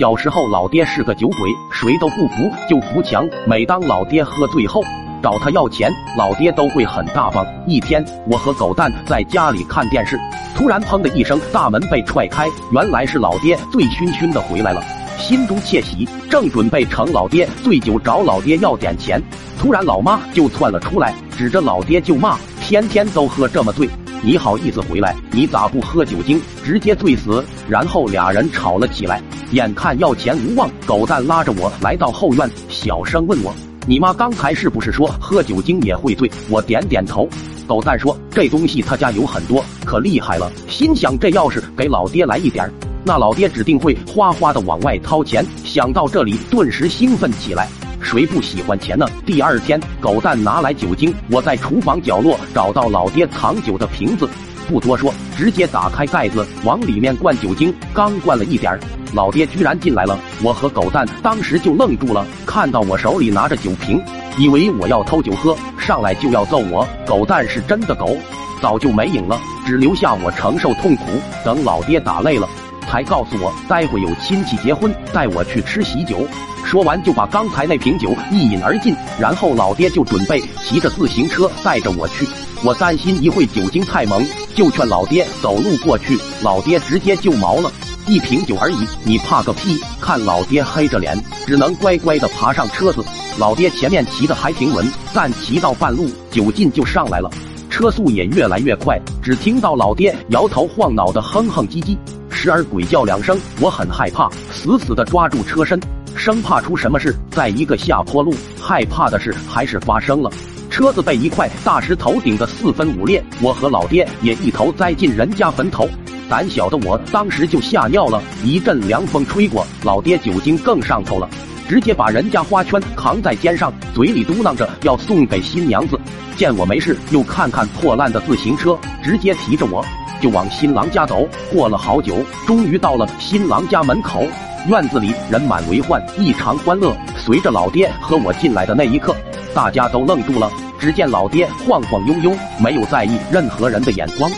小时候，老爹是个酒鬼，谁都不服就扶墙。每当老爹喝醉后找他要钱，老爹都会很大方。一天，我和狗蛋在家里看电视，突然砰的一声，大门被踹开，原来是老爹醉醺醺的回来了，心中窃喜，正准备盛老爹醉酒找老爹要点钱，突然老妈就窜了出来，指着老爹就骂：“天天都喝这么醉。”你好意思回来？你咋不喝酒精，直接醉死？然后俩人吵了起来。眼看要钱无望，狗蛋拉着我来到后院，小声问我：“你妈刚才是不是说喝酒精也会醉？”我点点头。狗蛋说：“这东西他家有很多，可厉害了。”心想这要是给老爹来一点，那老爹指定会哗哗的往外掏钱。想到这里，顿时兴奋起来。谁不喜欢钱呢？第二天，狗蛋拿来酒精，我在厨房角落找到老爹藏酒的瓶子，不多说，直接打开盖子，往里面灌酒精。刚灌了一点儿，老爹居然进来了。我和狗蛋当时就愣住了，看到我手里拿着酒瓶，以为我要偷酒喝，上来就要揍我。狗蛋是真的狗，早就没影了，只留下我承受痛苦。等老爹打累了。才告诉我，待会有亲戚结婚，带我去吃喜酒。说完就把刚才那瓶酒一饮而尽，然后老爹就准备骑着自行车带着我去。我担心一会酒精太猛，就劝老爹走路过去。老爹直接就毛了，一瓶酒而已，你怕个屁！看老爹黑着脸，只能乖乖的爬上车子。老爹前面骑的还挺稳，但骑到半路，酒劲就上来了，车速也越来越快。只听到老爹摇头晃脑的哼哼唧唧。时而鬼叫两声，我很害怕，死死的抓住车身，生怕出什么事。在一个下坡路，害怕的事还是发生了，车子被一块大石头顶得四分五裂，我和老爹也一头栽进人家坟头。胆小的我当时就吓尿了，一阵凉风吹过，老爹酒精更上头了，直接把人家花圈扛在肩上，嘴里嘟囔着要送给新娘子。见我没事，又看看破烂的自行车，直接提着我。就往新郎家走，过了好久，终于到了新郎家门口。院子里人满为患，异常欢乐。随着老爹和我进来的那一刻，大家都愣住了。只见老爹晃晃悠悠，没有在意任何人的眼光，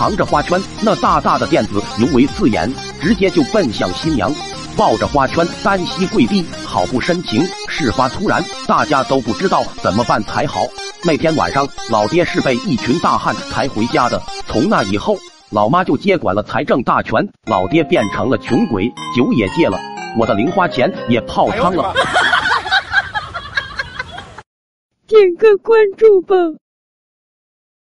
扛着花圈，那大大的垫子尤为刺眼，直接就奔向新娘，抱着花圈单膝跪地，好不深情。事发突然，大家都不知道怎么办才好。那天晚上，老爹是被一群大汉抬回家的。从那以后，老妈就接管了财政大权，老爹变成了穷鬼，酒也戒了，我的零花钱也泡汤了。点个关注吧。